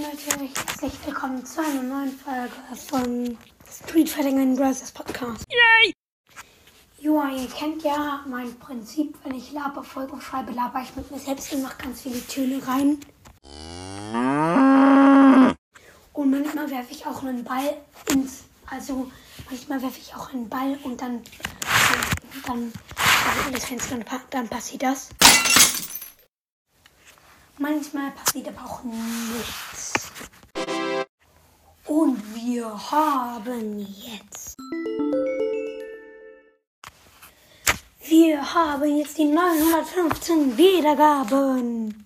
Leute, herzlich willkommen zu einer neuen Folge von Street Fighting in Brothers Podcast. Yay! Joa, ihr kennt ja mein Prinzip, wenn ich Laber Folge schreibe, laber ich mit mir selbst und mache ganz viele Töne rein. Und manchmal werfe ich auch einen Ball ins, also manchmal werfe ich auch einen Ball und dann, dann, dann, also das Fenster, dann, dann passiert das. Manchmal passiert aber auch nichts. Und wir haben jetzt. Wir haben jetzt die 915 Wiedergaben.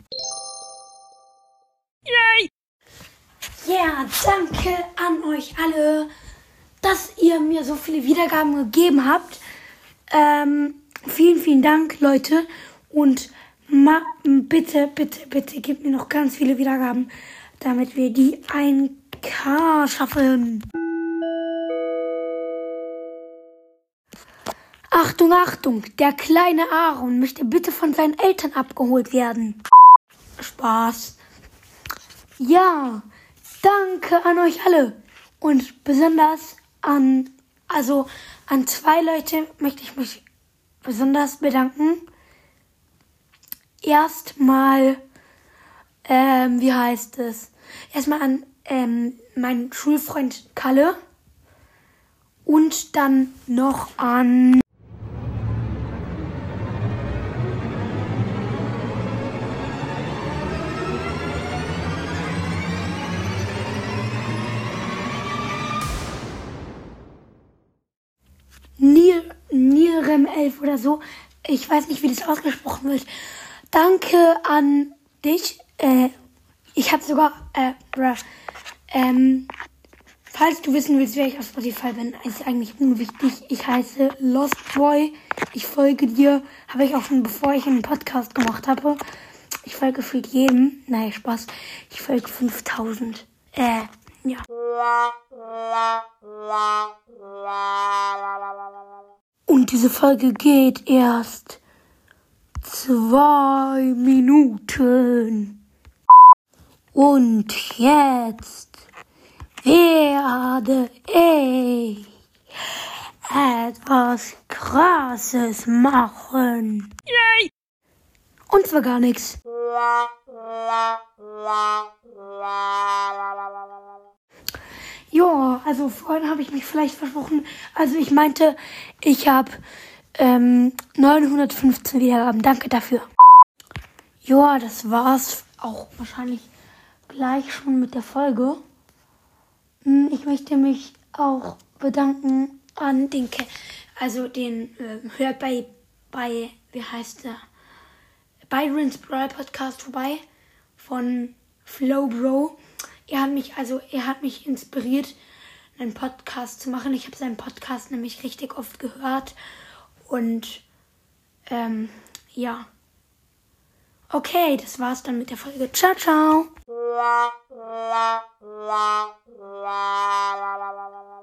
Yay! Ja, danke an euch alle, dass ihr mir so viele Wiedergaben gegeben habt. Ähm, vielen, vielen Dank, Leute. Und Ma bitte, bitte, bitte, gib mir noch ganz viele Wiedergaben, damit wir die 1K schaffen. Achtung, Achtung, der kleine Aaron möchte bitte von seinen Eltern abgeholt werden. Spaß. Ja, danke an euch alle. Und besonders an, also an zwei Leute möchte ich mich besonders bedanken erstmal, ähm, wie heißt es? Erstmal an ähm, meinen Schulfreund Kalle und dann noch an Nirem 11 oder so. Ich weiß nicht, wie das ausgesprochen wird. Danke an dich. Äh, ich habe sogar, äh, bruh, ähm, falls du wissen willst, wer ich auf Spotify bin, ist eigentlich unwichtig. Ich heiße Lost Boy. Ich folge dir. Habe ich auch schon, bevor ich einen Podcast gemacht habe. Ich folge für jedem. Nein, Spaß. Ich folge 5000. Äh, ja. Und diese Folge geht erst zwei Minuten. Und jetzt werde ich etwas Krasses machen. Yay! Und zwar gar nichts. Ja, also vorhin habe ich mich vielleicht versprochen. Also ich meinte, ich habe ähm, 915 Wiedergaben. Danke dafür. Ja, das war's auch wahrscheinlich gleich schon mit der Folge. Hm, ich möchte mich auch bedanken an den, Ke also den, äh, hört bei, bei, wie heißt der? Byron's Brawl Podcast vorbei von Flow Bro. Er hat mich, also er hat mich inspiriert, einen Podcast zu machen. Ich habe seinen Podcast nämlich richtig oft gehört und ähm, ja. Okay, das war's dann mit der Folge. Ciao, ciao.